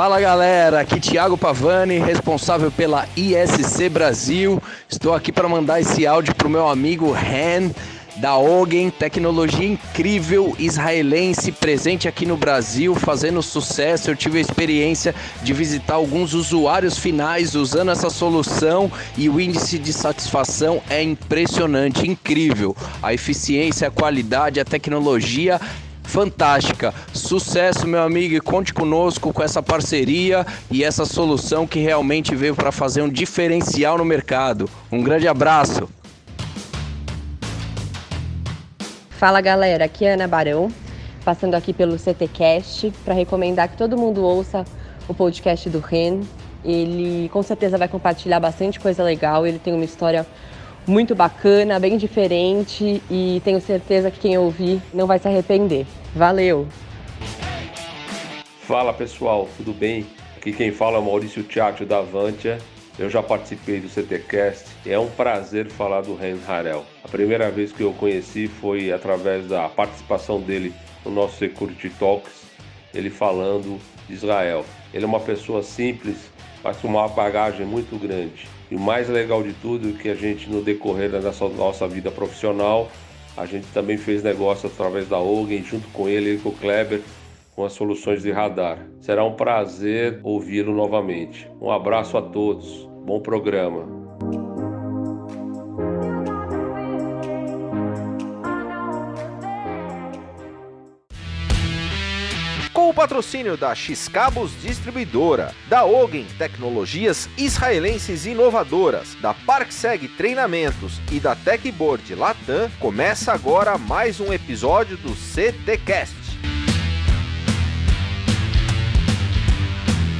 Fala galera, aqui Thiago Pavani, responsável pela ISC Brasil. Estou aqui para mandar esse áudio para o meu amigo Han da Ogen, tecnologia incrível israelense presente aqui no Brasil, fazendo sucesso. Eu tive a experiência de visitar alguns usuários finais usando essa solução e o índice de satisfação é impressionante, incrível. A eficiência, a qualidade, a tecnologia fantástica. Sucesso, meu amigo, e conte conosco com essa parceria e essa solução que realmente veio para fazer um diferencial no mercado. Um grande abraço. Fala galera, aqui é Ana Barão, passando aqui pelo CTcast para recomendar que todo mundo ouça o podcast do Ren. Ele com certeza vai compartilhar bastante coisa legal, ele tem uma história muito bacana, bem diferente e tenho certeza que quem ouvir não vai se arrepender. Valeu! Fala pessoal, tudo bem? Aqui quem fala é o Maurício Tchatcho da Avantia. Eu já participei do CTcast e é um prazer falar do Ren Harel. A primeira vez que eu conheci foi através da participação dele no nosso Security Talks, ele falando de Israel. Ele é uma pessoa simples, mas com uma bagagem muito grande. E o mais legal de tudo é que a gente, no decorrer da nossa, nossa vida profissional, a gente também fez negócio através da Ogen, junto com ele, ele com o Kleber, com as soluções de radar. Será um prazer ouvi-lo novamente. Um abraço a todos. Bom programa. O patrocínio da Xcabos Distribuidora, da Ogen Tecnologias Israelenses Inovadoras, da Parkseg Treinamentos e da Techboard Latam, começa agora mais um episódio do CTcast.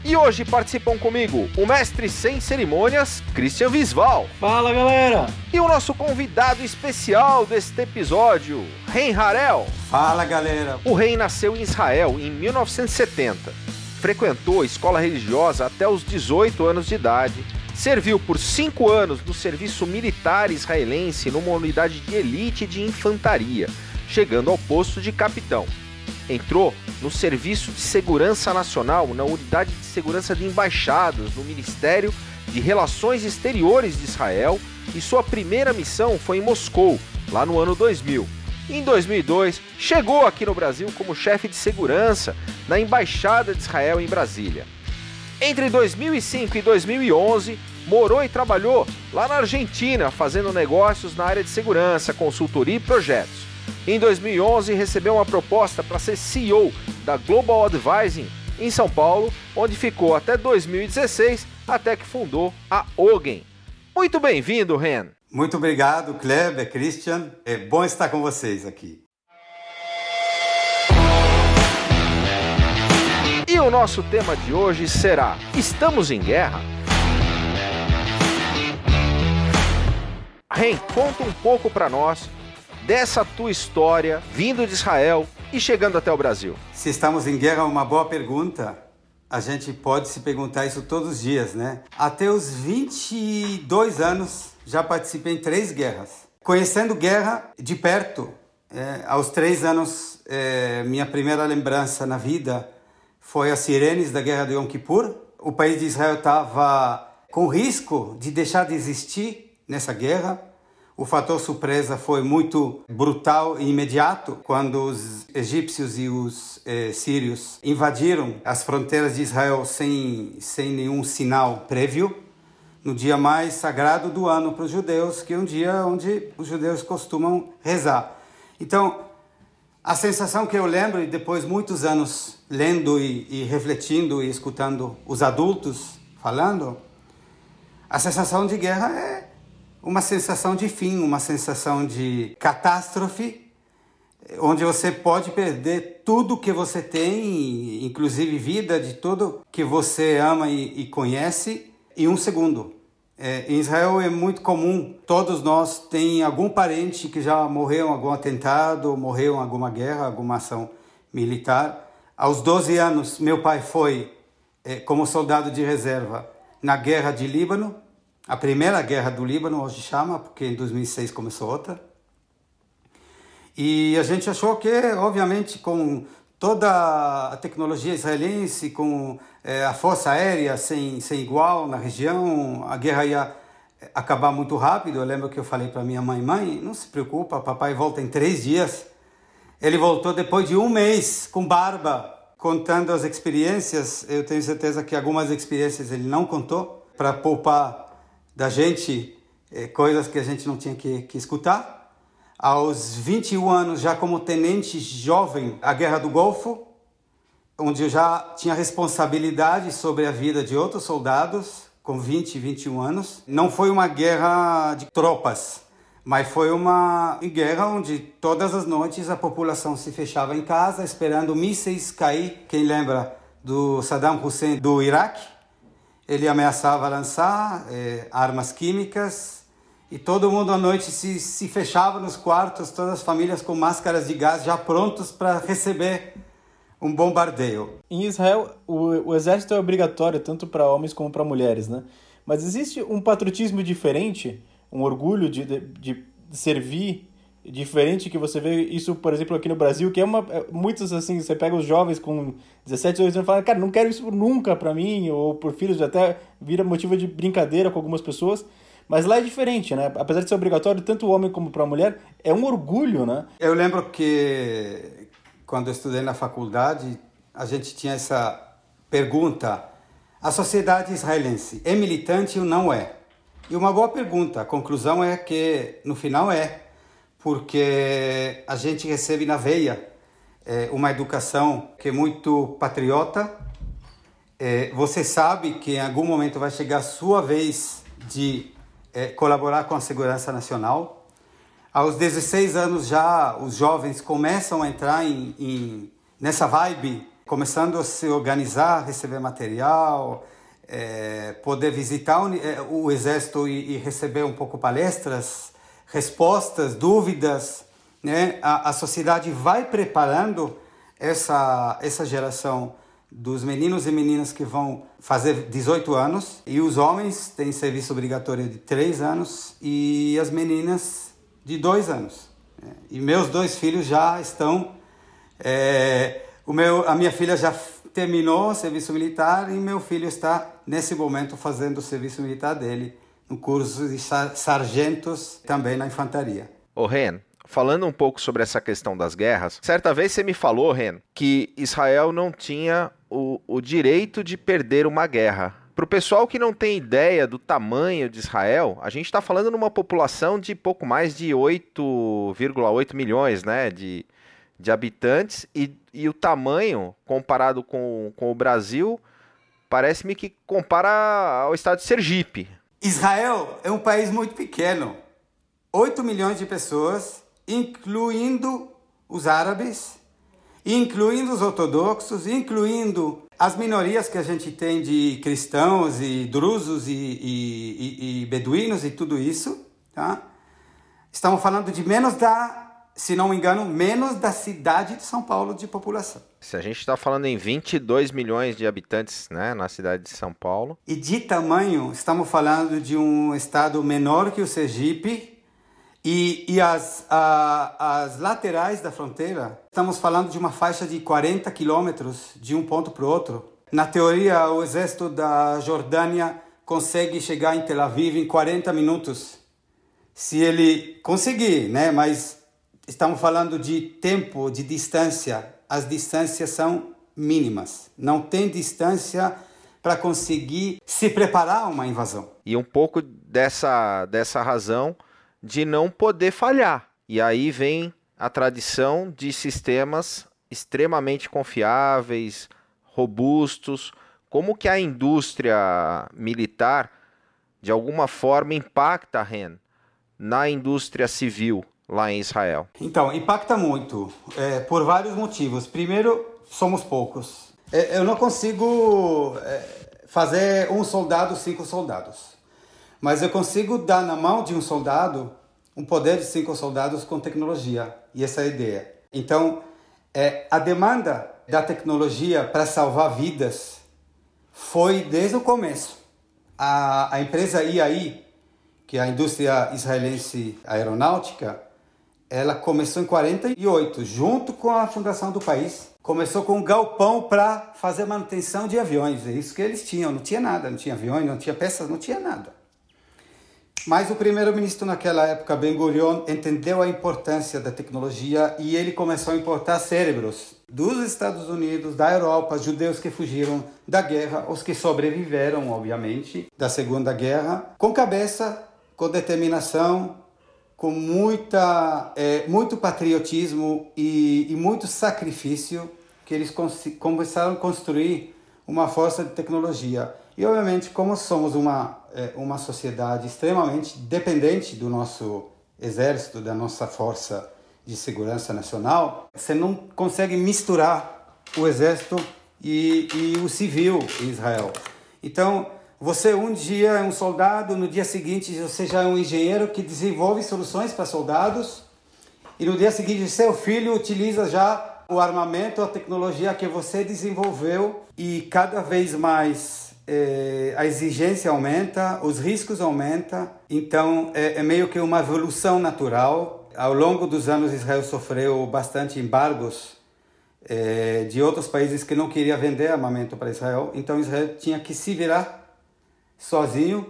E hoje participam comigo o mestre sem cerimônias, Christian Visval. Fala galera! E o nosso convidado especial deste episódio, Ren Harel. Fala galera! O rei nasceu em Israel em 1970. Frequentou a escola religiosa até os 18 anos de idade. Serviu por cinco anos no serviço militar israelense numa unidade de elite de infantaria, chegando ao posto de capitão. Entrou no Serviço de Segurança Nacional, na Unidade de Segurança de Embaixados, no Ministério de Relações Exteriores de Israel, e sua primeira missão foi em Moscou, lá no ano 2000. Em 2002, chegou aqui no Brasil como chefe de segurança na Embaixada de Israel em Brasília. Entre 2005 e 2011, morou e trabalhou lá na Argentina, fazendo negócios na área de segurança, consultoria e projetos. Em 2011, recebeu uma proposta para ser CEO da Global Advising em São Paulo, onde ficou até 2016, até que fundou a Ogen. Muito bem-vindo, Ren. Muito obrigado, Kleber, Christian. É bom estar com vocês aqui. E o nosso tema de hoje será: Estamos em guerra? Ren, conta um pouco para nós dessa tua história vindo de Israel e chegando até o Brasil. Se estamos em guerra é uma boa pergunta. A gente pode se perguntar isso todos os dias, né? Até os 22 anos já participei em três guerras. Conhecendo guerra de perto, é, aos três anos, é, minha primeira lembrança na vida foi as sirenes da guerra de Yom Kippur. O país de Israel estava com risco de deixar de existir nessa guerra. O fator surpresa foi muito brutal e imediato quando os egípcios e os eh, sírios invadiram as fronteiras de Israel sem, sem nenhum sinal prévio, no dia mais sagrado do ano para os judeus, que é um dia onde os judeus costumam rezar. Então, a sensação que eu lembro, e depois muitos anos lendo e, e refletindo e escutando os adultos falando, a sensação de guerra é uma sensação de fim, uma sensação de catástrofe, onde você pode perder tudo que você tem, inclusive vida de tudo que você ama e, e conhece, em um segundo. É, em Israel é muito comum, todos nós tem algum parente que já morreu em algum atentado, morreu em alguma guerra, alguma ação militar. Aos 12 anos, meu pai foi é, como soldado de reserva na guerra de Líbano, a primeira guerra do Líbano, hoje chama, porque em 2006 começou outra. E a gente achou que, obviamente, com toda a tecnologia israelense, com é, a força aérea sem, sem igual na região, a guerra ia é, acabar muito rápido. Eu lembro que eu falei para minha mãe: mãe, não se preocupa, papai volta em três dias. Ele voltou depois de um mês com barba, contando as experiências. Eu tenho certeza que algumas experiências ele não contou para poupar da gente é, coisas que a gente não tinha que, que escutar aos 21 anos, já como tenente jovem, a Guerra do Golfo, onde eu já tinha responsabilidade sobre a vida de outros soldados, com 20 e 21 anos. Não foi uma guerra de tropas, mas foi uma guerra onde todas as noites a população se fechava em casa esperando mísseis cair. Quem lembra do Saddam Hussein do Iraque? Ele ameaçava lançar eh, armas químicas e todo mundo à noite se, se fechava nos quartos, todas as famílias com máscaras de gás já prontos para receber um bombardeio. Em Israel, o, o exército é obrigatório tanto para homens como para mulheres, né? Mas existe um patriotismo diferente, um orgulho de, de, de servir diferente que você vê isso, por exemplo, aqui no Brasil, que é uma é, muitos assim, você pega os jovens com 17, 18 anos e fala, cara, não quero isso nunca para mim ou por filhos, até vira motivo de brincadeira com algumas pessoas. Mas lá é diferente, né? Apesar de ser obrigatório, tanto o homem como para a mulher, é um orgulho, né? Eu lembro que quando eu estudei na faculdade, a gente tinha essa pergunta: a sociedade israelense é militante ou não é? E uma boa pergunta. A conclusão é que no final é, porque a gente recebe na veia é, uma educação que é muito patriota. É, você sabe que em algum momento vai chegar a sua vez de é, colaborar com a segurança nacional. Aos 16 anos já os jovens começam a entrar em, em nessa vibe, começando a se organizar, receber material, é, poder visitar o, é, o exército e, e, receber um pouco palestras, respostas, dúvidas. Né? A, a sociedade vai preparando essa, essa geração dos meninos e meninas que vão fazer 18 anos e os homens têm serviço obrigatório de 3 anos e as meninas de 2 anos. E meus dois filhos já estão. É, o meu, a minha filha já terminou o serviço militar e meu filho está nesse momento fazendo o serviço militar dele no curso de sargentos também na infantaria. Ô Ren, falando um pouco sobre essa questão das guerras, certa vez você me falou, Ren, que Israel não tinha o, o direito de perder uma guerra. Para o pessoal que não tem ideia do tamanho de Israel, a gente está falando numa população de pouco mais de 8,8 milhões né, de, de habitantes e, e o tamanho comparado com, com o Brasil parece-me que compara ao estado de Sergipe. Israel é um país muito pequeno. 8 milhões de pessoas, incluindo os árabes, incluindo os ortodoxos, incluindo as minorias que a gente tem de cristãos e drusos e, e, e, e beduínos e tudo isso, tá? Estamos falando de menos da, se não me engano, menos da cidade de São Paulo de população. Se a gente está falando em 22 milhões de habitantes né, na cidade de São Paulo. E de tamanho, estamos falando de um estado menor que o Sergipe, e, e as, a, as laterais da fronteira, estamos falando de uma faixa de 40 quilômetros de um ponto para o outro. Na teoria, o exército da Jordânia consegue chegar em Tel Aviv em 40 minutos. Se ele conseguir, né? Mas estamos falando de tempo, de distância. As distâncias são mínimas. Não tem distância para conseguir se preparar a uma invasão. E um pouco dessa, dessa razão de não poder falhar. E aí vem a tradição de sistemas extremamente confiáveis, robustos, como que a indústria militar de alguma forma impacta, Ren, na indústria civil lá em Israel? Então, impacta muito, é, por vários motivos. Primeiro, somos poucos. É, eu não consigo é, fazer um soldado, cinco soldados. Mas eu consigo dar na mão de um soldado um poder de cinco soldados com tecnologia. E essa é a ideia. Então, é, a demanda da tecnologia para salvar vidas foi desde o começo. A, a empresa IAI, que é a indústria israelense aeronáutica, ela começou em 48, junto com a fundação do país. Começou com um galpão para fazer manutenção de aviões. É isso que eles tinham. Não tinha nada, não tinha aviões, não tinha peças, não tinha nada. Mas o primeiro-ministro naquela época, Ben Gurion, entendeu a importância da tecnologia e ele começou a importar cérebros dos Estados Unidos, da Europa, judeus que fugiram da guerra, os que sobreviveram, obviamente, da Segunda Guerra, com cabeça, com determinação, com muita, é, muito patriotismo e, e muito sacrifício, que eles começaram a construir uma força de tecnologia. E, obviamente, como somos uma é, uma sociedade extremamente dependente do nosso exército, da nossa força de segurança nacional, você não consegue misturar o exército e, e o civil em Israel. Então, você um dia é um soldado, no dia seguinte você já é um engenheiro que desenvolve soluções para soldados, e no dia seguinte seu filho utiliza já o armamento, a tecnologia que você desenvolveu, e cada vez mais é, a exigência aumenta, os riscos aumentam, então é, é, meio que uma evolução natural. Ao longo dos anos, Israel sofreu bastante embargos é, de outros países que não queriam vender armamento para Israel, então Israel tinha que se virar sozinho.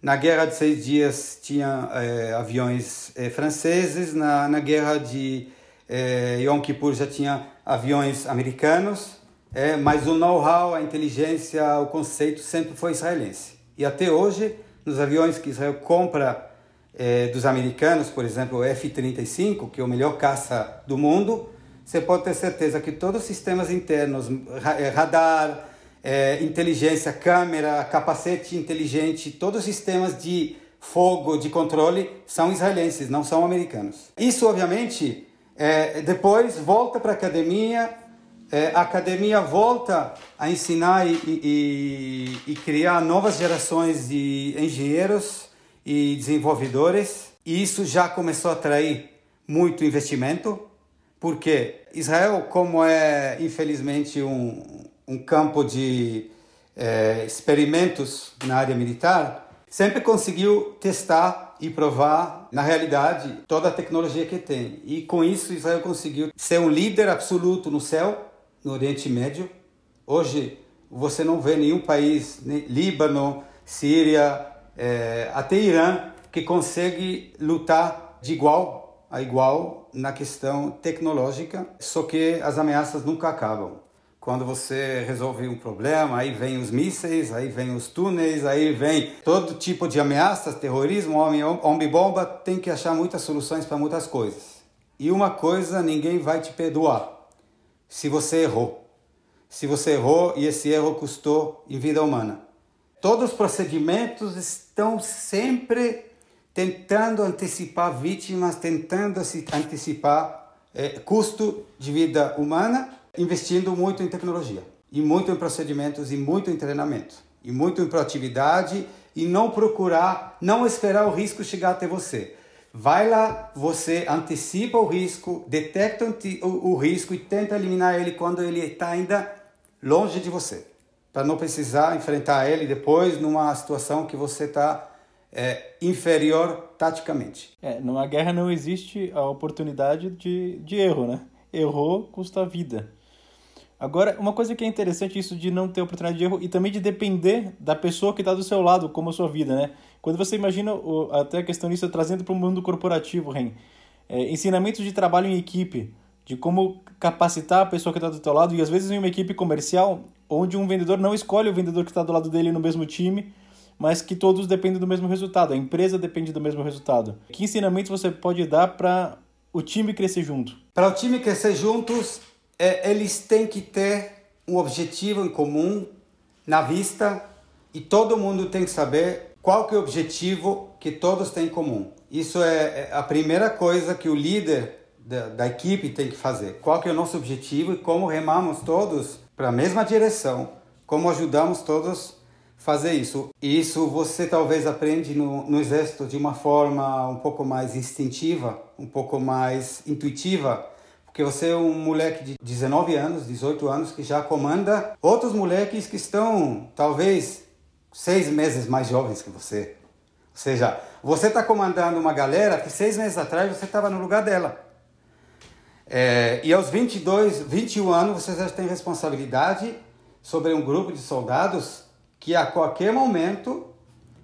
Na Guerra de Seis Dias tinha é, aviões é, franceses, na, na Guerra de é, Yom Kippur já tinha aviões americanos, é, mas o know-how, a inteligência, o conceito sempre foi israelense. E até hoje, nos aviões que Israel compra é, dos americanos, por exemplo, o F-35, que é o melhor caça do mundo, você pode ter certeza que todos os sistemas internos, radar, é, inteligência, câmera, capacete inteligente, todos os sistemas de fogo, de controle, são israelenses, não são americanos. Isso, obviamente, é, depois volta para a academia é, a academia volta a ensinar e, e, e, criar novas gerações de engenheiros e desenvolvedores. E isso já começou a atrair muito investimento, porque Israel, como é infelizmente um, um campo de é, experimentos na área militar, sempre conseguiu testar e provar, na realidade, toda a tecnologia que tem. E com isso, Israel conseguiu ser um líder absoluto no céu no Oriente Médio. Hoje você não vê nenhum país, Líbano, Síria, é, até Irã, que consegue lutar de igual a igual na questão tecnológica, só que as ameaças nunca acabam. Quando você resolve um problema, aí vem os mísseis, aí vem os túneis, aí vem todo tipo de ameaças, terrorismo, homem-bomba, tem que achar muitas soluções para muitas coisas. E uma coisa ninguém vai te perdoar, se você errou. Se você errou e esse erro custou em vida humana. Todos os procedimentos estão sempre tentando antecipar vítimas, tentando antecipar é, custo de vida humana, investindo muito em tecnologia, e muito em procedimentos, e muito em treinamento, e muito em proatividade, e não procurar, não esperar o risco chegar até você. Vai lá, você antecipa o risco, detecta o, risco e tenta eliminar ele quando ele está ainda longe de você, para não precisar enfrentar ele depois numa situação que você está é, inferior taticamente. É, numa guerra não existe a oportunidade de, de erro, né? Errou custa vida. Agora, uma coisa que é interessante isso de não ter oportunidade de erro e também de depender da pessoa que está do seu lado, como a sua vida, né? Quando você imagina o, até a questão disso trazendo para o mundo corporativo, Ren, é, ensinamentos de trabalho em equipe, de como capacitar a pessoa que está do teu lado, e às vezes em uma equipe comercial, onde um vendedor não escolhe o vendedor que está do lado dele no mesmo time, mas que todos dependem do mesmo resultado, a empresa depende do mesmo resultado. Que ensinamentos você pode dar para o time crescer junto? Para o time crescer juntos, eles têm que ter um objetivo em comum na vista e todo mundo tem que saber qual que é o objetivo que todos têm em comum. Isso é, é a primeira coisa que o líder da, da equipe tem que fazer. Qual que é o nosso objetivo e como remamos todos para a mesma direção, como ajudamos todos a fazer isso. E isso você talvez aprende no, no exército de uma forma um pouco mais instintiva, um pouco mais intuitiva, porque você é um moleque de 19 anos, 18 anos, que já comanda outros moleques que estão talvez seis meses mais jovens que você. Ou seja, você está comandando uma galera que seis meses atrás você estava no lugar dela. É, e aos 22, 21 anos você já tem responsabilidade sobre um grupo de soldados que a qualquer momento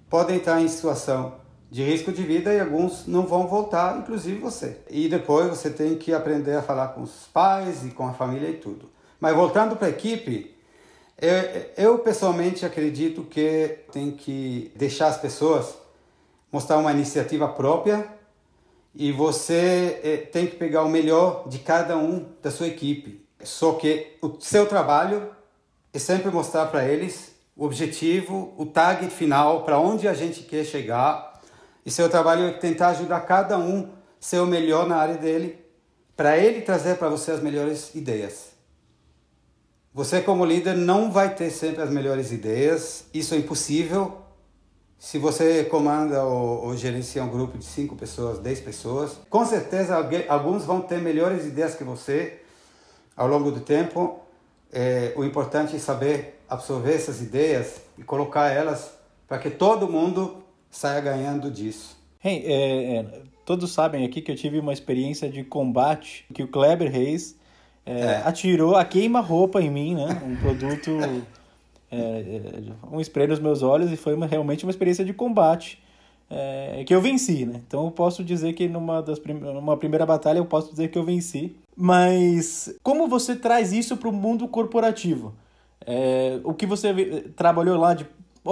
podem estar em situação de risco de vida e alguns não vão voltar, inclusive você. E depois você tem que aprender a falar com os pais e com a família e tudo. Mas voltando para a equipe, eu, eu pessoalmente acredito que tem que deixar as pessoas mostrar uma iniciativa própria e você eh, tem que pegar o melhor de cada um da sua equipe. Só que o seu trabalho é sempre mostrar para eles o objetivo, o target final, para onde a gente quer chegar. E seu trabalho é tentar ajudar cada um ser o melhor na área dele, para ele trazer para você as melhores ideias. Você, como líder, não vai ter sempre as melhores ideias, isso é impossível, se você comanda ou, ou, gerencia um grupo de 5 pessoas, 10 pessoas, com certeza alguém, alguns vão ter melhores ideias que você ao longo do tempo. É, o importante é saber absorver essas ideias e colocar elas para que todo mundo saia ganhando disso. Hey, é, é, todos sabem aqui que eu tive uma experiência de combate que o Kleber Reis é, é. atirou a queima-roupa em mim, né? Um produto é, é, um spray nos meus olhos e foi uma, realmente uma experiência de combate é, que eu venci, né? Então eu posso dizer que numa, das prim numa primeira batalha eu posso dizer que eu venci. Mas como você traz isso para o mundo corporativo? É, o que você trabalhou lá de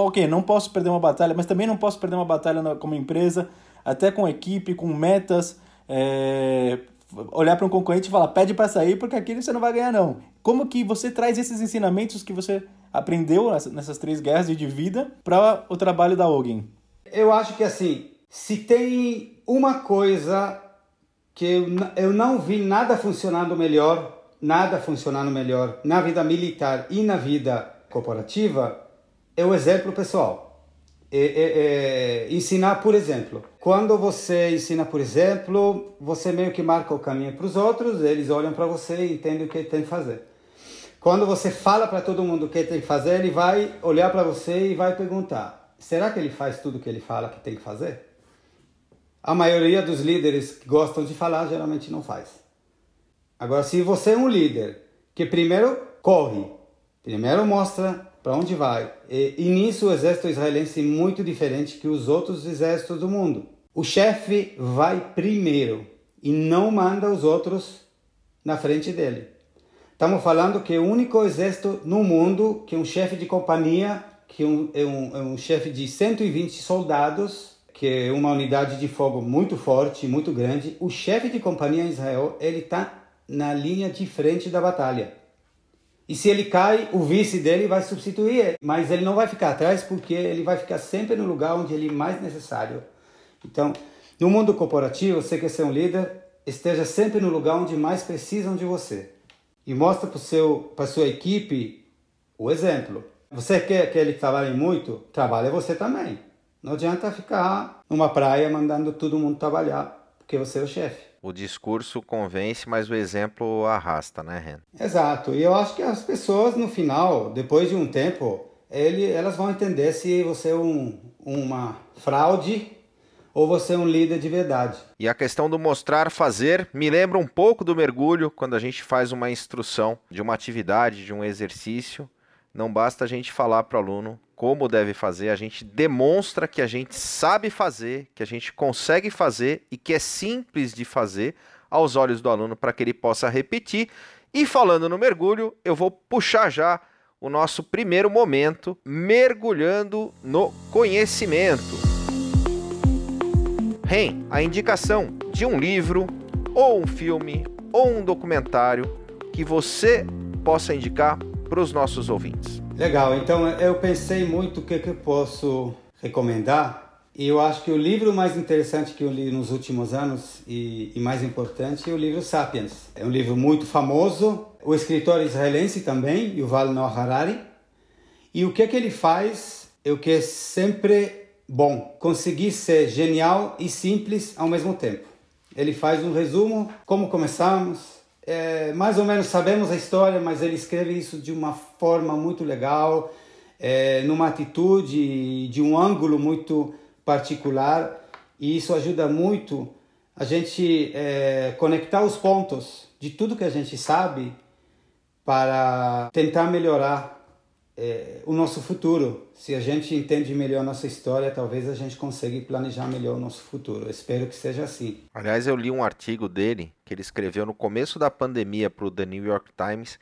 ok, não posso perder uma batalha, mas também não posso perder uma batalha na, como empresa, até com equipe, com metas, é, olhar para um concorrente e falar, pede para sair porque aqui você não vai ganhar não. Como que você traz esses ensinamentos que você aprendeu nessas três guerras de vida para o trabalho da Ogen? Eu acho que assim, se tem uma coisa que eu, eu não vi nada funcionando melhor, nada funcionando melhor na vida militar e na vida corporativa, é o exemplo pessoal. É, é, é, ensinar por exemplo. Quando você ensina por exemplo, você meio que marca o caminho para os outros, eles olham para você e entendem o que tem que fazer. Quando você fala para todo mundo o que tem que fazer, ele vai olhar para você e vai perguntar: será que ele faz tudo o que ele fala que tem que fazer? A maioria dos líderes que gostam de falar geralmente não faz. Agora, se você é um líder que primeiro corre, primeiro mostra para onde vai, e, e nisso o exército israelense é muito diferente que os outros exércitos do mundo. O chefe vai primeiro e não manda os outros na frente dele. Estamos falando que é o único exército no mundo que um chefe de companhia, que um, é, um, é um chefe de 120 soldados, que é uma unidade de fogo muito forte, muito grande, o chefe de companhia em Israel, ele está na linha de frente da batalha. E se ele cai, o vice dele vai substituir ele. Mas ele não vai ficar atrás porque ele vai ficar sempre no lugar onde ele é mais necessário. Então, no mundo corporativo, você quer ser um líder, esteja sempre no lugar onde mais precisam de você e mostra para a sua equipe o exemplo. Você quer que ele trabalhe muito? Trabalhe você também. Não adianta ficar numa praia mandando todo mundo trabalhar, porque você é o chefe. O discurso convence, mas o exemplo arrasta, né, Ren? Exato. E eu acho que as pessoas, no final, depois de um tempo, ele, elas vão entender se você é um, uma fraude ou você é um líder de verdade. E a questão do mostrar fazer me lembra um pouco do mergulho quando a gente faz uma instrução de uma atividade, de um exercício. Não basta a gente falar para o aluno como deve fazer, a gente demonstra que a gente sabe fazer, que a gente consegue fazer e que é simples de fazer aos olhos do aluno para que ele possa repetir. E falando no mergulho, eu vou puxar já o nosso primeiro momento, mergulhando no conhecimento. REM, a indicação de um livro, ou um filme, ou um documentário que você possa indicar para os nossos ouvintes. Legal, então eu pensei muito o que, que eu posso recomendar. E eu acho que o livro mais interessante que eu li nos últimos anos e, e mais importante é o livro Sapiens. É um livro muito famoso. O escritor israelense também, Yuval Noah Harari. E o que, que ele faz é o que é sempre bom: conseguir ser genial e simples ao mesmo tempo. Ele faz um resumo, como começamos, é, mais ou menos sabemos a história, mas ele escreve isso de uma forma muito legal, é, numa atitude, de um ângulo muito particular, e isso ajuda muito a gente é, conectar os pontos de tudo que a gente sabe para tentar melhorar é, o nosso futuro. Se a gente entende melhor a nossa história, talvez a gente consiga planejar melhor o nosso futuro. Eu espero que seja assim. Aliás, eu li um artigo dele que ele escreveu no começo da pandemia para o The New York Times,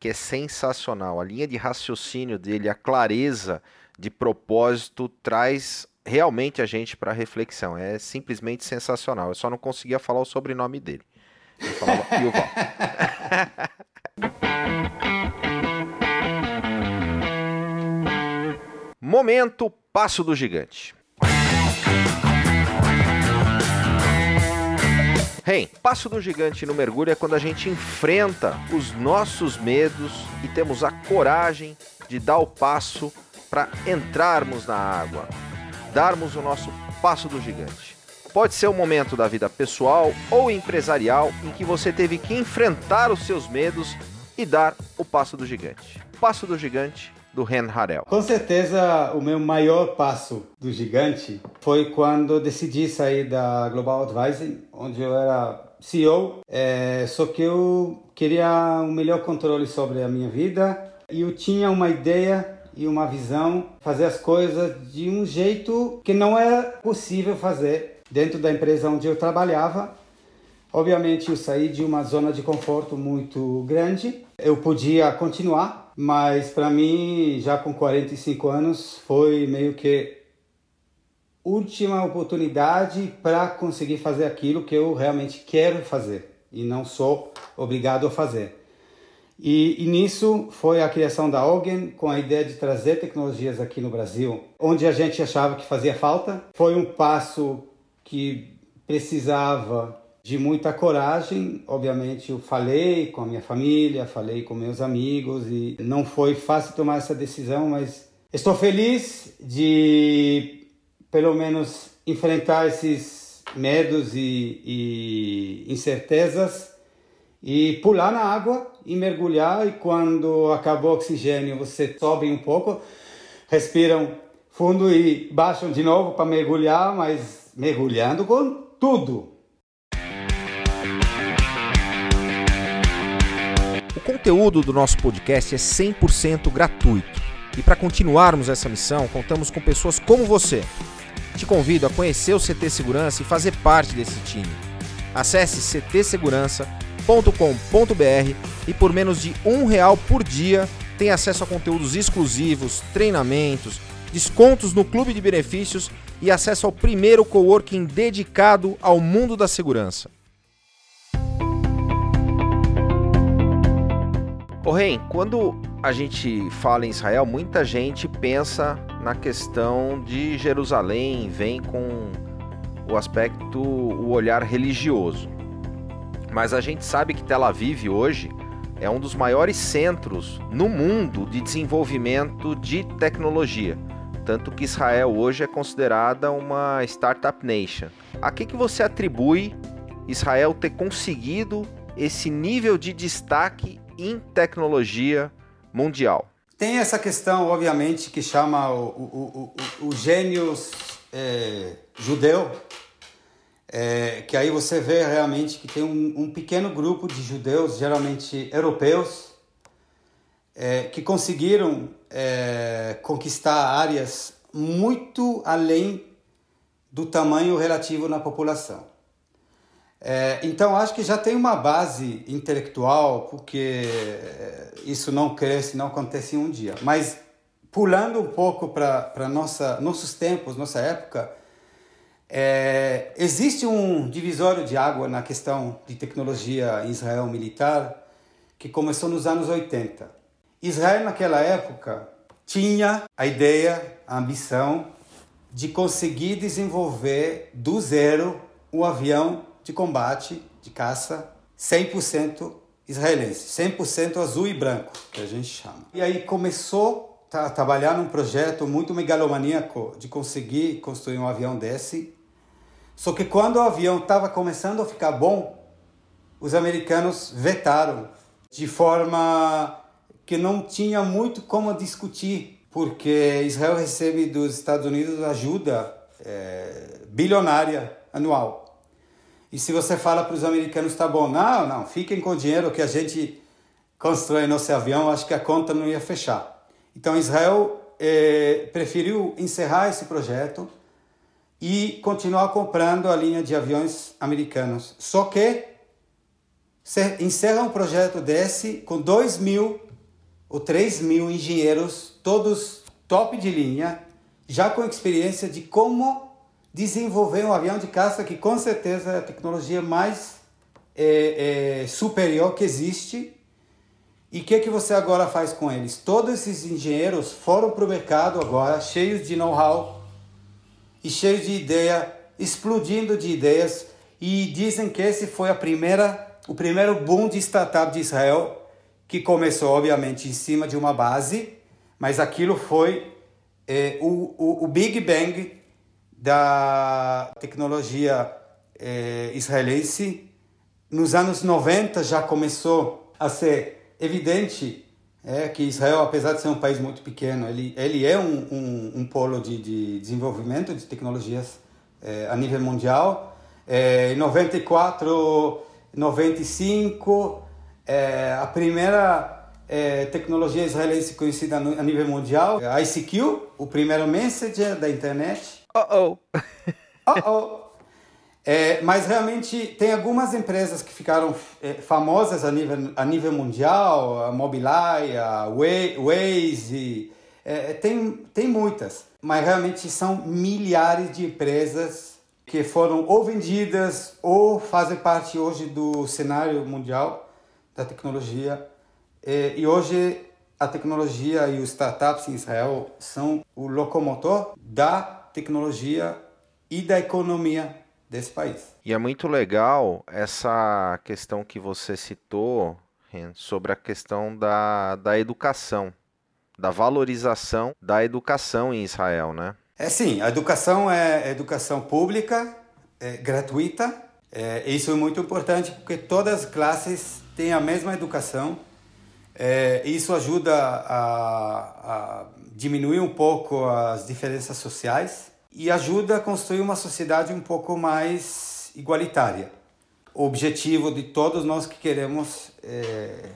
que é sensacional. A linha de raciocínio dele, a clareza de propósito traz realmente a gente para reflexão. É simplesmente sensacional. Eu só não conseguia falar o sobrenome dele. Eu falava Yuval. Momento Passo do Gigante. Hey, passo do gigante no mergulho é quando a gente enfrenta os nossos medos e temos a coragem de dar o passo para entrarmos na água, darmos o nosso passo do gigante. Pode ser um momento da vida pessoal ou empresarial em que você teve que enfrentar os seus medos e dar o passo do gigante. Passo do gigante do Ren Harel? Com certeza, o meu maior passo do gigante foi quando decidi sair da Global Advising, onde eu era CEO, é, só que eu queria um melhor controle sobre a minha vida e eu tinha uma ideia e uma visão fazer as coisas de um jeito que não era possível fazer dentro da empresa onde eu trabalhava. Obviamente, eu saí de uma zona de conforto muito grande. Eu podia continuar mas para mim, já com 45 anos, foi meio que última oportunidade para conseguir fazer aquilo que eu realmente quero fazer e não sou obrigado a fazer. E, e, nisso foi a criação da Ogen com a ideia de trazer tecnologias aqui no Brasil, onde a gente achava que fazia falta. Foi um passo que precisava de muita coragem. Obviamente, eu falei com a minha família, falei com meus amigos e não foi fácil tomar essa decisão, mas estou feliz de, pelo menos, enfrentar esses medos e, e incertezas e pular na água e mergulhar. E quando acabou o oxigênio, você sobe um pouco, respiram fundo e baixam de novo para mergulhar, mas mergulhando com tudo conteúdo do nosso podcast é 100% gratuito. E para continuarmos essa missão, contamos com pessoas como você. Te convido a conhecer o CT Segurança e fazer parte desse time. Acesse ctsegurança.com.br e por menos de um real por dia tem acesso a conteúdos exclusivos, treinamentos, descontos no clube de benefícios e acesso ao primeiro coworking dedicado ao mundo da segurança. Ren, quando a gente fala em Israel, muita gente pensa na questão de Jerusalém, vem com o aspecto, o olhar religioso. Mas a gente sabe que Tel Aviv hoje é um dos maiores centros no mundo de desenvolvimento de tecnologia. Tanto que Israel hoje é considerada uma startup nation. A que, que você atribui Israel ter conseguido esse nível de destaque em tecnologia mundial. Tem essa questão, obviamente, que chama o, o, o, o gênios é, judeu, é, que aí você vê realmente que tem um, um pequeno grupo de judeus, geralmente europeus, é, que conseguiram é, conquistar áreas muito além do tamanho relativo na população. É, então, acho que já tem uma base intelectual, porque isso não cresce, não acontece em um dia. Mas, pulando um pouco para nossos tempos, nossa época, é, existe um divisório de água na questão de tecnologia em Israel militar que começou nos anos 80. Israel, naquela época, tinha a ideia, a ambição de conseguir desenvolver do zero um avião de combate, de caça, 100% israelense, 100% azul e branco, que a gente chama. E aí começou a trabalhar num projeto muito megalomaníaco de conseguir construir um avião desse só que quando o avião estava começando a ficar bom, os americanos vetaram de forma que não tinha muito como discutir, porque Israel recebe dos Estados Unidos ajuda é, bilionária anual. E se você fala para os americanos, tá bom, não, não, fiquem com o dinheiro que a gente constrói nosso avião, acho que a conta não ia fechar. Então Israel é, preferiu encerrar esse projeto e continuar comprando a linha de aviões americanos. Só que encerra um projeto desse com 2 mil ou 3 mil engenheiros, todos top de linha, já com experiência de como desenvolver um avião de caça que com certeza é a tecnologia mais é, é, superior que existe. E o que, que você agora faz com eles? Todos esses engenheiros foram para o mercado agora, cheios de know-how, e cheio de ideia, explodindo de ideias, e dizem que esse foi a primeira, o primeiro boom de startup de Israel, que começou obviamente em cima de uma base, mas aquilo foi é, o, o, o, Big Bang da tecnologia é, israelense. Nos anos 90 já começou a ser evidente é que Israel, apesar de ser um país muito pequeno, ele, ele é um, um, um polo de, de, desenvolvimento de tecnologias é, a nível mundial. É, em 94, 95, é, a primeira é, tecnologia israelense conhecida no, a nível mundial, é ICQ, o primeiro messenger da internet. Oh oh. oh oh. É, mas realmente tem algumas empresas que ficaram é, famosas a nível, a nível mundial, a Mobileye, a Waze, é, tem, tem muitas, mas realmente são milhares de empresas que foram ou vendidas ou fazem parte hoje do cenário mundial da tecnologia. É, e hoje a tecnologia e os startups em Israel são o locomotor da tecnologia e da economia desse país. E é muito legal essa questão que você citou sobre a questão da, da educação, da valorização da educação em Israel, né? É sim, a educação é educação pública, é gratuita. É, isso é muito importante porque todas as classes têm a mesma educação. É, isso ajuda a, a diminuir um pouco as diferenças sociais e ajuda a construir uma sociedade um pouco mais igualitária. O objetivo de todos nós que queremos é,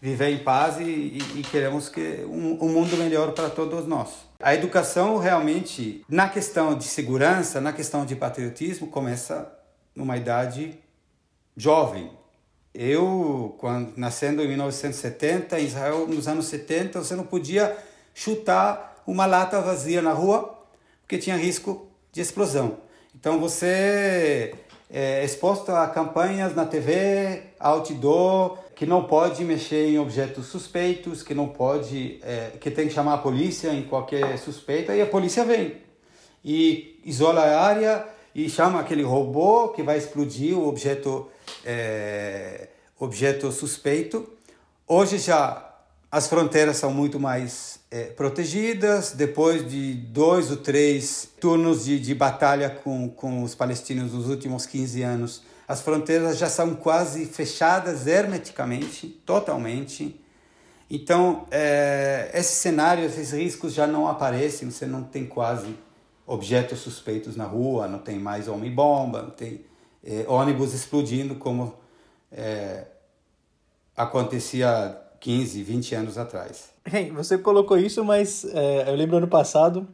viver em paz e, e, e queremos que um, um mundo melhor para todos nós. A educação realmente, na questão de segurança, na questão de patriotismo, começa numa idade jovem. Eu, quando nascendo em 1970, em Israel, nos anos 70, você não podia chutar uma lata vazia na rua porque tinha risco de explosão. Então você é exposto a campanhas na TV, outdoor, que não pode mexer em objetos suspeitos, que não pode, é, que tem que chamar a polícia em qualquer suspeita e a polícia vem e isola a área e chama aquele robô que vai explodir o objeto, é, objeto suspeito. Hoje já as fronteiras são muito mais é, protegidas. Depois de dois ou três turnos de, de batalha com, com os palestinos nos últimos 15 anos, as fronteiras já são quase fechadas hermeticamente, totalmente. Então, é, esse cenário, esses riscos já não aparecem, você não tem quase objetos suspeitos na rua, não tem mais homem-bomba, não tem é, ônibus explodindo como é, acontecia 15, 20 anos atrás. Hey, você colocou isso, mas é, eu lembro ano passado,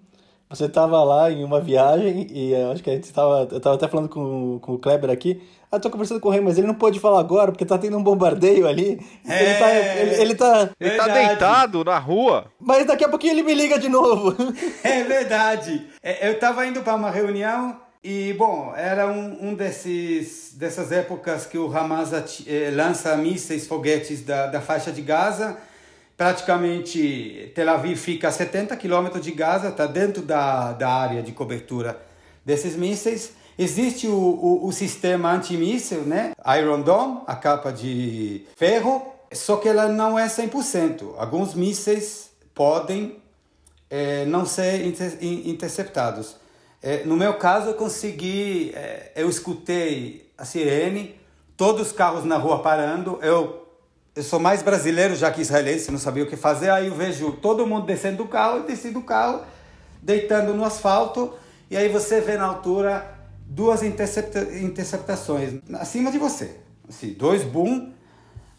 você estava lá em uma viagem e eu acho que a gente estava, eu estava até falando com, com o Kleber aqui, ah, tô conversando com o Rei, mas ele não pode falar agora porque tá tendo um bombardeio ali. É, ele tá. Ele, ele tá, ele tá deitado na rua. Mas daqui a pouquinho ele me liga de novo. É verdade. É, eu tava indo para uma reunião e, bom, era um, um desses, dessas épocas que o Hamas eh, lança mísseis, foguetes da, da faixa de Gaza. Praticamente Tel Aviv fica a 70 quilômetros de Gaza, está dentro da, da área de cobertura desses mísseis. Existe o, o, o sistema antimíssil, né? Iron Dome, a capa de ferro, só que ela não é 100%. Alguns mísseis podem é, não ser inter, interceptados. É, no meu caso, eu consegui, é, eu escutei a sirene, todos os carros na rua parando, eu eu sou mais brasileiro já que israelense, não sabia o que fazer. Aí eu vejo todo mundo descendo do carro, eu desci do carro, deitando no asfalto, e aí você vê na altura duas intercepta interceptações acima de você. Assim, dois boom,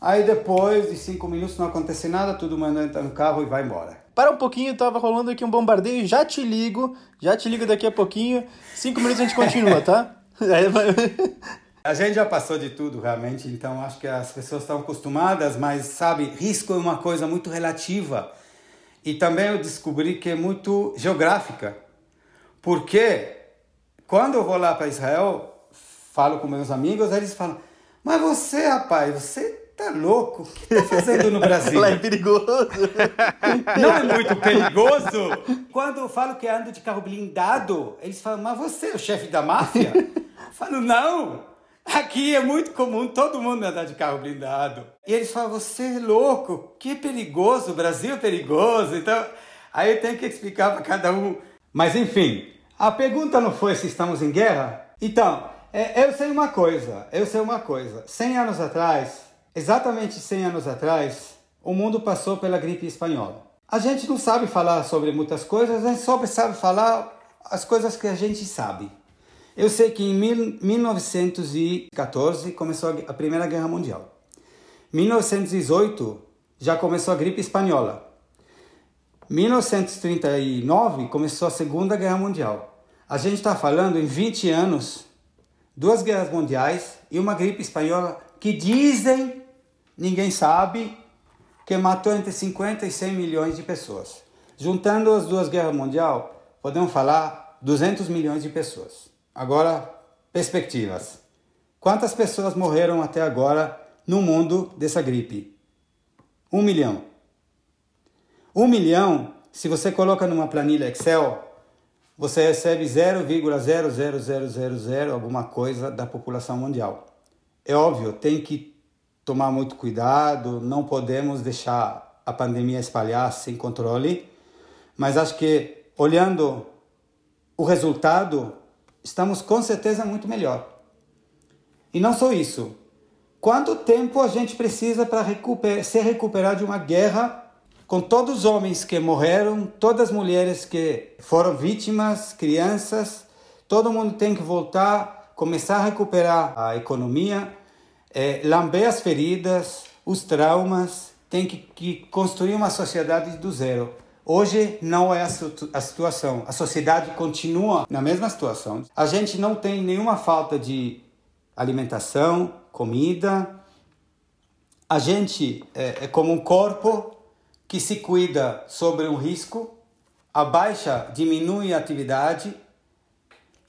aí depois de cinco minutos não acontece nada, todo mundo entra no carro e vai embora. Para um pouquinho, tava rolando aqui um bombardeio, já te ligo, já te ligo daqui a pouquinho. Cinco minutos a gente continua, tá? a gente já passou de tudo realmente, então acho que as pessoas estão acostumadas, mas sabe, risco é uma coisa muito relativa. E também eu descobri que é muito geográfica. Porque quando eu vou lá para Israel, falo com meus amigos, eles falam: Mas você, rapaz, você tá louco? O que tá fazendo no Brasil? Lá é perigoso. Não é muito perigoso? Quando eu falo que ando de carro blindado, eles falam: Mas você é o chefe da máfia? Eu falo: Não. Aqui é muito comum todo mundo andar de carro blindado. E eles falam: Você é louco? Que perigoso, o Brasil é perigoso. Então, aí eu tenho que explicar para cada um. Mas enfim, a pergunta não foi se estamos em guerra? Então, é, eu sei uma coisa, eu sei uma coisa. 100 anos atrás, exatamente 100 anos atrás, o mundo passou pela gripe espanhola. A gente não sabe falar sobre muitas coisas, a gente só sabe falar as coisas que a gente sabe. Eu sei que em 1914 começou a Primeira Guerra Mundial. 1918 já começou a gripe espanhola. 1939 começou a Segunda Guerra Mundial. A gente está falando em 20 anos, duas guerras mundiais e uma gripe espanhola que dizem, ninguém sabe, que matou entre 50 e 100 milhões de pessoas. Juntando as duas guerras mundiais, podemos falar 200 milhões de pessoas. Agora, perspectivas. Quantas pessoas morreram até agora no mundo dessa gripe? Um milhão. Um milhão, se você coloca numa planilha Excel, você recebe 0,00000 alguma coisa da população mundial. É óbvio, tem que tomar muito cuidado, não podemos deixar a pandemia espalhar sem controle, mas acho que olhando o resultado, estamos com certeza muito melhor. E não só isso. Quanto tempo a gente precisa para se recuperar de uma guerra com todos os homens que morreram, todas as mulheres que foram vítimas, crianças, todo mundo tem que voltar, começar a recuperar a economia, é, lamber as feridas, os traumas, tem que, que, construir uma sociedade do zero. Hoje não é a, a situação. A sociedade continua na mesma situação. A gente não tem nenhuma falta de alimentação, comida. A gente é, é como um corpo que se cuida sobre um risco, abaixa, diminui a atividade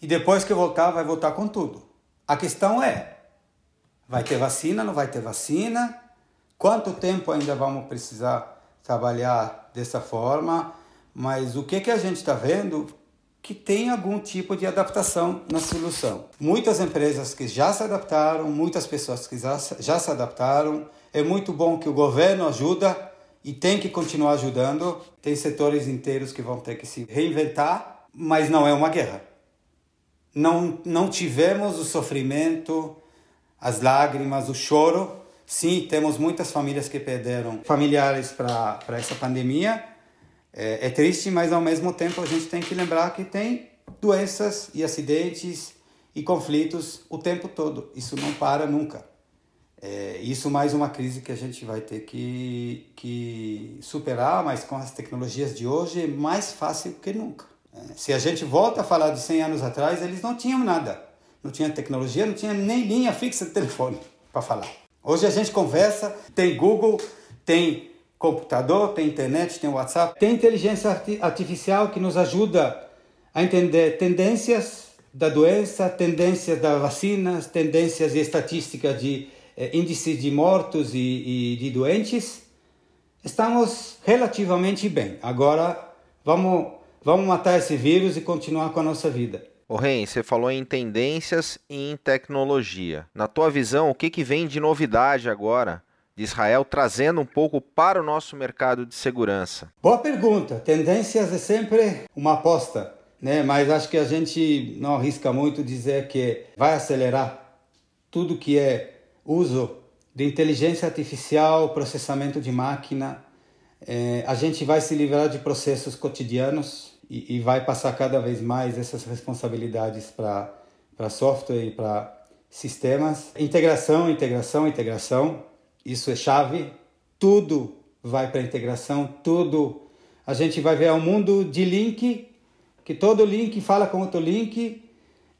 e depois que voltar, vai voltar com tudo. A questão é: vai ter vacina, não vai ter vacina? Quanto tempo ainda vamos precisar trabalhar dessa forma? Mas o que, que a gente está vendo que tem algum tipo de adaptação na solução. Muitas empresas que já se adaptaram, muitas pessoas que já, já se adaptaram. É muito bom que o governo ajuda e tem que continuar ajudando. Tem setores inteiros que vão ter que se reinventar, mas não é uma guerra. Não, não tivemos o sofrimento, as lágrimas, o choro. Sim, temos muitas famílias que perderam familiares para essa pandemia. É, é triste, mas ao mesmo tempo a gente tem que lembrar que tem doenças e acidentes e conflitos o tempo todo. Isso não para nunca. É, isso mais uma crise que a gente vai ter que, que superar, mas com as tecnologias de hoje é mais fácil que nunca. É, se a gente volta a falar de 100 anos atrás, eles não tinham nada. Não tinha tecnologia, não tinha nem linha fixa de telefone para falar. Hoje a gente conversa, tem Google, tem computador, tem internet, tem WhatsApp, tem inteligência artificial que nos ajuda a entender tendências da doença, tendências das vacinas, tendências e estatísticas de eh, índices de mortos e, e de doentes. Estamos relativamente bem. Agora vamos, vamos matar esse vírus e continuar com a nossa vida. O Ren, você falou em tendências e em tecnologia. Na tua visão, o que, que vem de novidade agora de Israel trazendo um pouco para o nosso mercado de segurança? Boa pergunta. Tendências é sempre uma aposta, né? Mas acho que a gente não arrisca muito dizer que vai acelerar tudo que é uso de inteligência artificial, processamento de máquina. É, a gente vai se livrar de processos cotidianos e, e vai passar cada vez mais essas responsabilidades para software e para sistemas. Integração, integração, integração. Isso é chave. Tudo vai para integração, tudo. A gente vai ver um mundo de link, que todo link fala com outro link.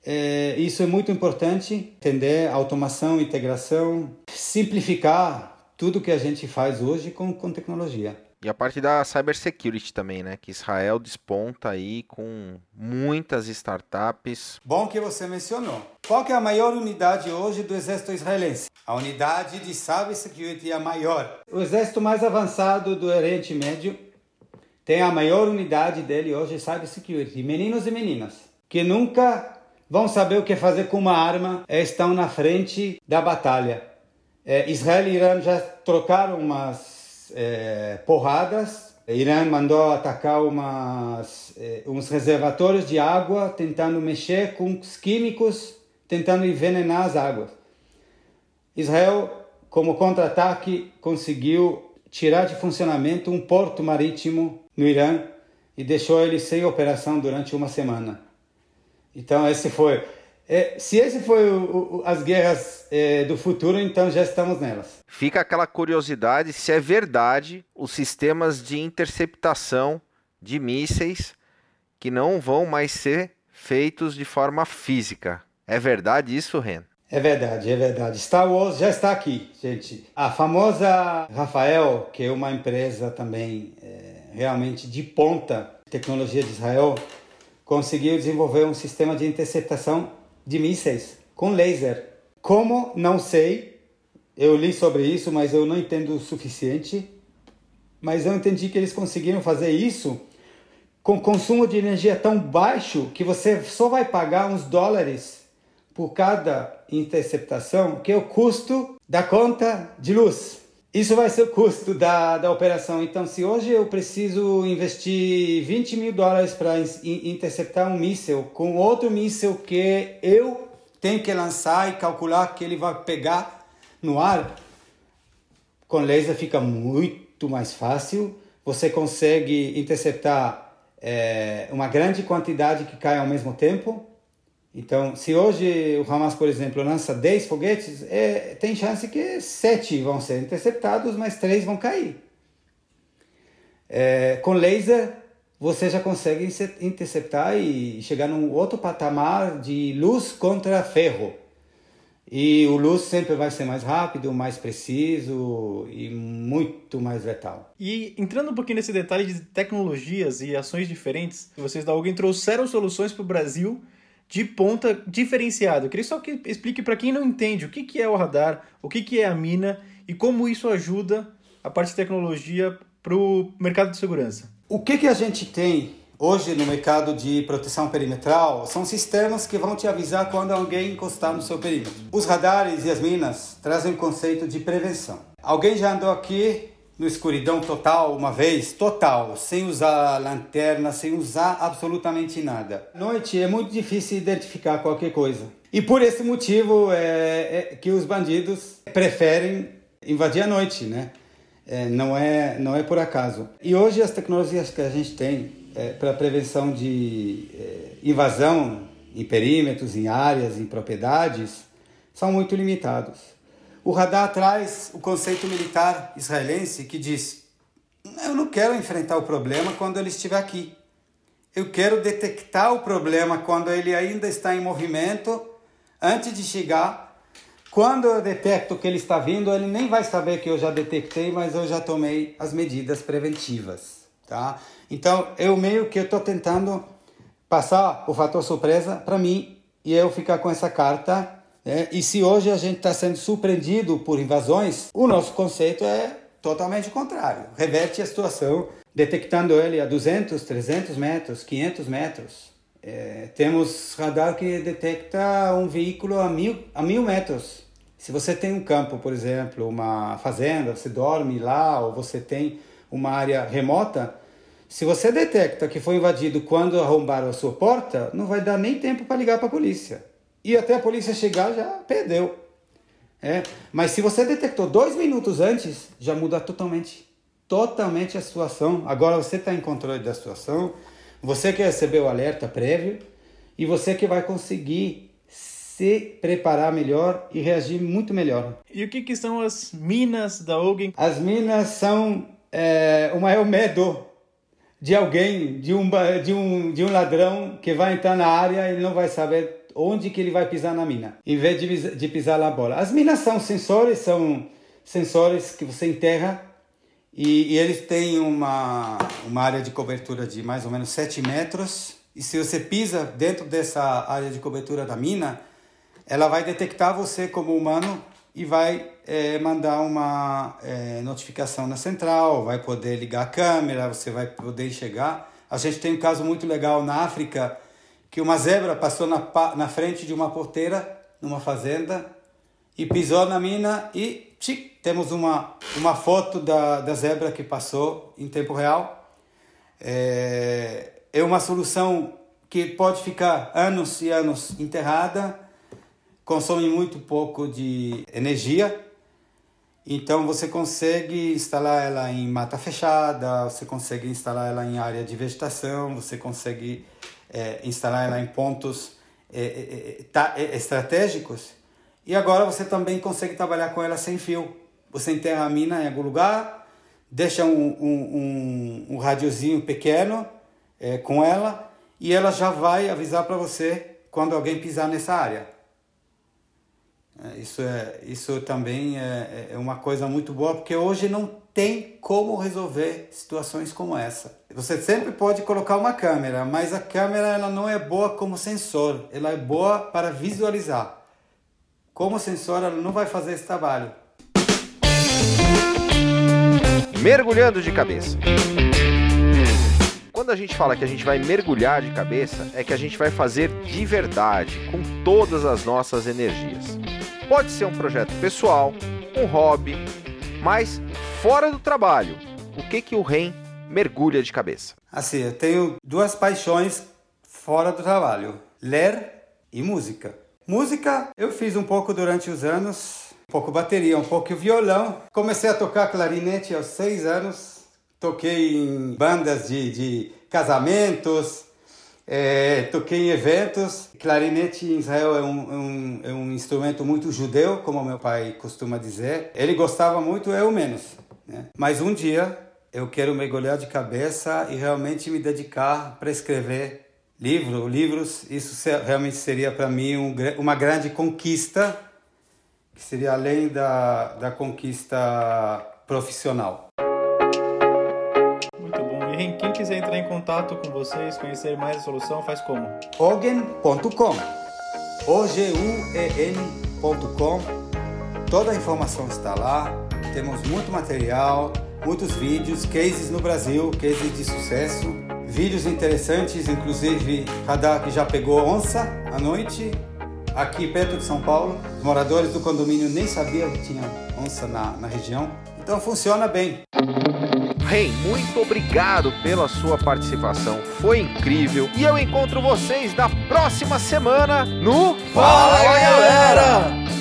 É, isso é muito importante, entender automação, integração, simplificar tudo que a gente faz hoje com, com tecnologia. E a parte da cybersecurity também, né? Que Israel desponta aí com muitas startups. Bom que você mencionou. Qual é a maior unidade hoje do exército israelense? A unidade de cybersecurity é a maior. O exército mais avançado do Oriente Médio tem a maior unidade dele hoje cybersecurity. Meninos e meninas que nunca vão saber o que fazer com uma arma estão na frente da batalha. É, Israel e Irã já trocaram umas é, porradas. Irã mandou atacar umas, é, uns reservatórios de água, tentando mexer com os químicos, tentando envenenar as águas. Israel, como contra-ataque, conseguiu tirar de funcionamento um porto marítimo no Irã e deixou ele sem operação durante uma semana. Então, esse foi é, se esse foi o, o, as guerras é, do futuro, então já estamos nelas. Fica aquela curiosidade se é verdade os sistemas de interceptação de mísseis que não vão mais ser feitos de forma física. É verdade isso, Ren? É verdade, é verdade. Star Wars já está aqui, gente. A famosa Rafael, que é uma empresa também é, realmente de ponta, tecnologia de Israel, conseguiu desenvolver um sistema de interceptação de mísseis com laser. Como? Não sei. Eu li sobre isso, mas eu não entendo o suficiente. Mas eu entendi que eles conseguiram fazer isso com consumo de energia tão baixo que você só vai pagar uns dólares por cada interceptação, que é o custo da conta de luz. Isso vai ser o custo da, da operação. Então, se hoje eu preciso investir 20 mil dólares para interceptar um míssil com outro míssil que eu tenho que lançar e calcular que ele vai pegar no ar, com laser fica muito mais fácil. Você consegue interceptar é, uma grande quantidade que cai ao mesmo tempo então, se hoje o Hamas, por exemplo, lança 10 foguetes, é, tem chance que 7 vão ser interceptados, mas 3 vão cair. É, com laser, você já consegue interceptar e chegar num outro patamar de luz contra ferro. E o luz sempre vai ser mais rápido, mais preciso e muito mais letal. E entrando um pouquinho nesse detalhe de tecnologias e ações diferentes, vocês da alguém trouxeram soluções para o Brasil de ponta diferenciado. Eu queria só que explique para quem não entende o que, que é o radar, o que, que é a mina e como isso ajuda a parte de tecnologia para o mercado de segurança. O que, que a gente tem hoje no mercado de proteção perimetral são sistemas que vão te avisar quando alguém encostar no seu perímetro. Os radares e as minas trazem o conceito de prevenção. Alguém já andou aqui no escuridão total uma vez, total, sem usar lanterna, sem usar absolutamente nada. Noite é muito difícil identificar qualquer coisa. E por esse motivo é, é que os bandidos preferem invadir a noite, né? É, não é não é por acaso. E hoje as tecnologias que a gente tem é, para prevenção de é, invasão em perímetros, em áreas, em propriedades, são muito limitados. O radar traz o conceito militar israelense que diz: eu não quero enfrentar o problema quando ele estiver aqui. Eu quero detectar o problema quando ele ainda está em movimento, antes de chegar. Quando eu detecto que ele está vindo, ele nem vai saber que eu já detectei, mas eu já tomei as medidas preventivas, tá? Então, eu meio que estou tentando passar o fator surpresa para mim e eu ficar com essa carta. Né? E se hoje a gente está sendo surpreendido por invasões, o nosso conceito é totalmente contrário. Reverte a situação, detectando ele a 200, 300 metros, 500 metros. É, temos radar que detecta um veículo a mil, a mil metros. Se você tem um campo, por exemplo, uma fazenda, você dorme lá, ou você tem uma área remota, se você detecta que foi invadido quando arrombaram a sua porta, não vai dar nem tempo para ligar para a polícia. E até a polícia chegar já perdeu. É, mas se você detectou dois minutos antes, já muda totalmente, totalmente a situação. Agora você está em controle da situação, você que recebeu o alerta prévio e você que vai conseguir se preparar melhor e reagir muito melhor. E o que, que são as minas da Ogen? As minas são é, o maior medo de alguém, de um, de, um, de um ladrão que vai entrar na área e não vai saber onde que ele vai pisar na mina, em vez de, de pisar na bola. As minas são sensores, são sensores que você enterra e, e, eles têm uma, uma área de cobertura de mais ou menos 7 metros. E se você pisa dentro dessa área de cobertura da mina, ela vai detectar você como humano e vai é, mandar uma é, notificação na central, vai poder ligar a câmera, você vai poder enxergar. A gente tem um caso muito legal na África que uma zebra passou na, na frente de uma porteira numa fazenda e pisou na mina e tchic, temos uma, uma foto da, da zebra que passou em tempo real. É, é uma solução que pode ficar anos e anos enterrada, consome muito pouco de energia, então você consegue instalar ela em mata fechada, você consegue instalar ela em área de vegetação, você consegue é, instalar ela em pontos é, é, é tá, é, estratégicos. E agora você também consegue trabalhar com ela sem fio. Você enterra a mina em algum lugar, deixa um, um, um, um radiozinho pequeno com ela e ela já vai avisar para você quando alguém pisar nessa área. Isso, é, isso também é, é uma coisa muito boa, porque hoje não tem como resolver situações como essa. Você sempre pode colocar uma câmera, mas a câmera ela não é boa como sensor, ela é boa para visualizar. Como sensor, ela não vai fazer esse trabalho. Mergulhando de cabeça. Quando a gente fala que a gente vai mergulhar de cabeça, é que a gente vai fazer de verdade, com todas as nossas energias. Pode ser um projeto pessoal, um hobby, mas fora do trabalho, o que que o REM mergulha de cabeça? Assim, eu tenho duas paixões fora do trabalho: ler e música. Música eu fiz um pouco durante os anos, um pouco bateria, um pouco violão. Comecei a tocar clarinete aos seis anos, toquei em bandas de, de casamentos, é, toquei em eventos. Clarinete em Israel é um, um, é um instrumento muito judeu, como meu pai costuma dizer. Ele gostava muito, eu menos. Né? Mas um dia eu quero mergulhar de cabeça e realmente me dedicar para escrever livro, livros. Isso realmente seria para mim um, uma grande conquista, que seria além da, da conquista profissional. Muito bom. E quem quiser entrar em contato com vocês, conhecer mais a solução, faz como? Ogen.com O-G-U-E-N.com Toda a informação está lá temos muito material, muitos vídeos, cases no Brasil, cases de sucesso, vídeos interessantes, inclusive radar que já pegou onça à noite, aqui perto de São Paulo. Os moradores do condomínio nem sabiam que tinha onça na, na região. Então funciona bem. Rei, muito obrigado pela sua participação, foi incrível. E eu encontro vocês na próxima semana no Fala, galera!